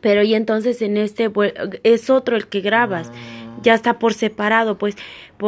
Pero y entonces en este es otro el que grabas. Ya está por separado, pues. Por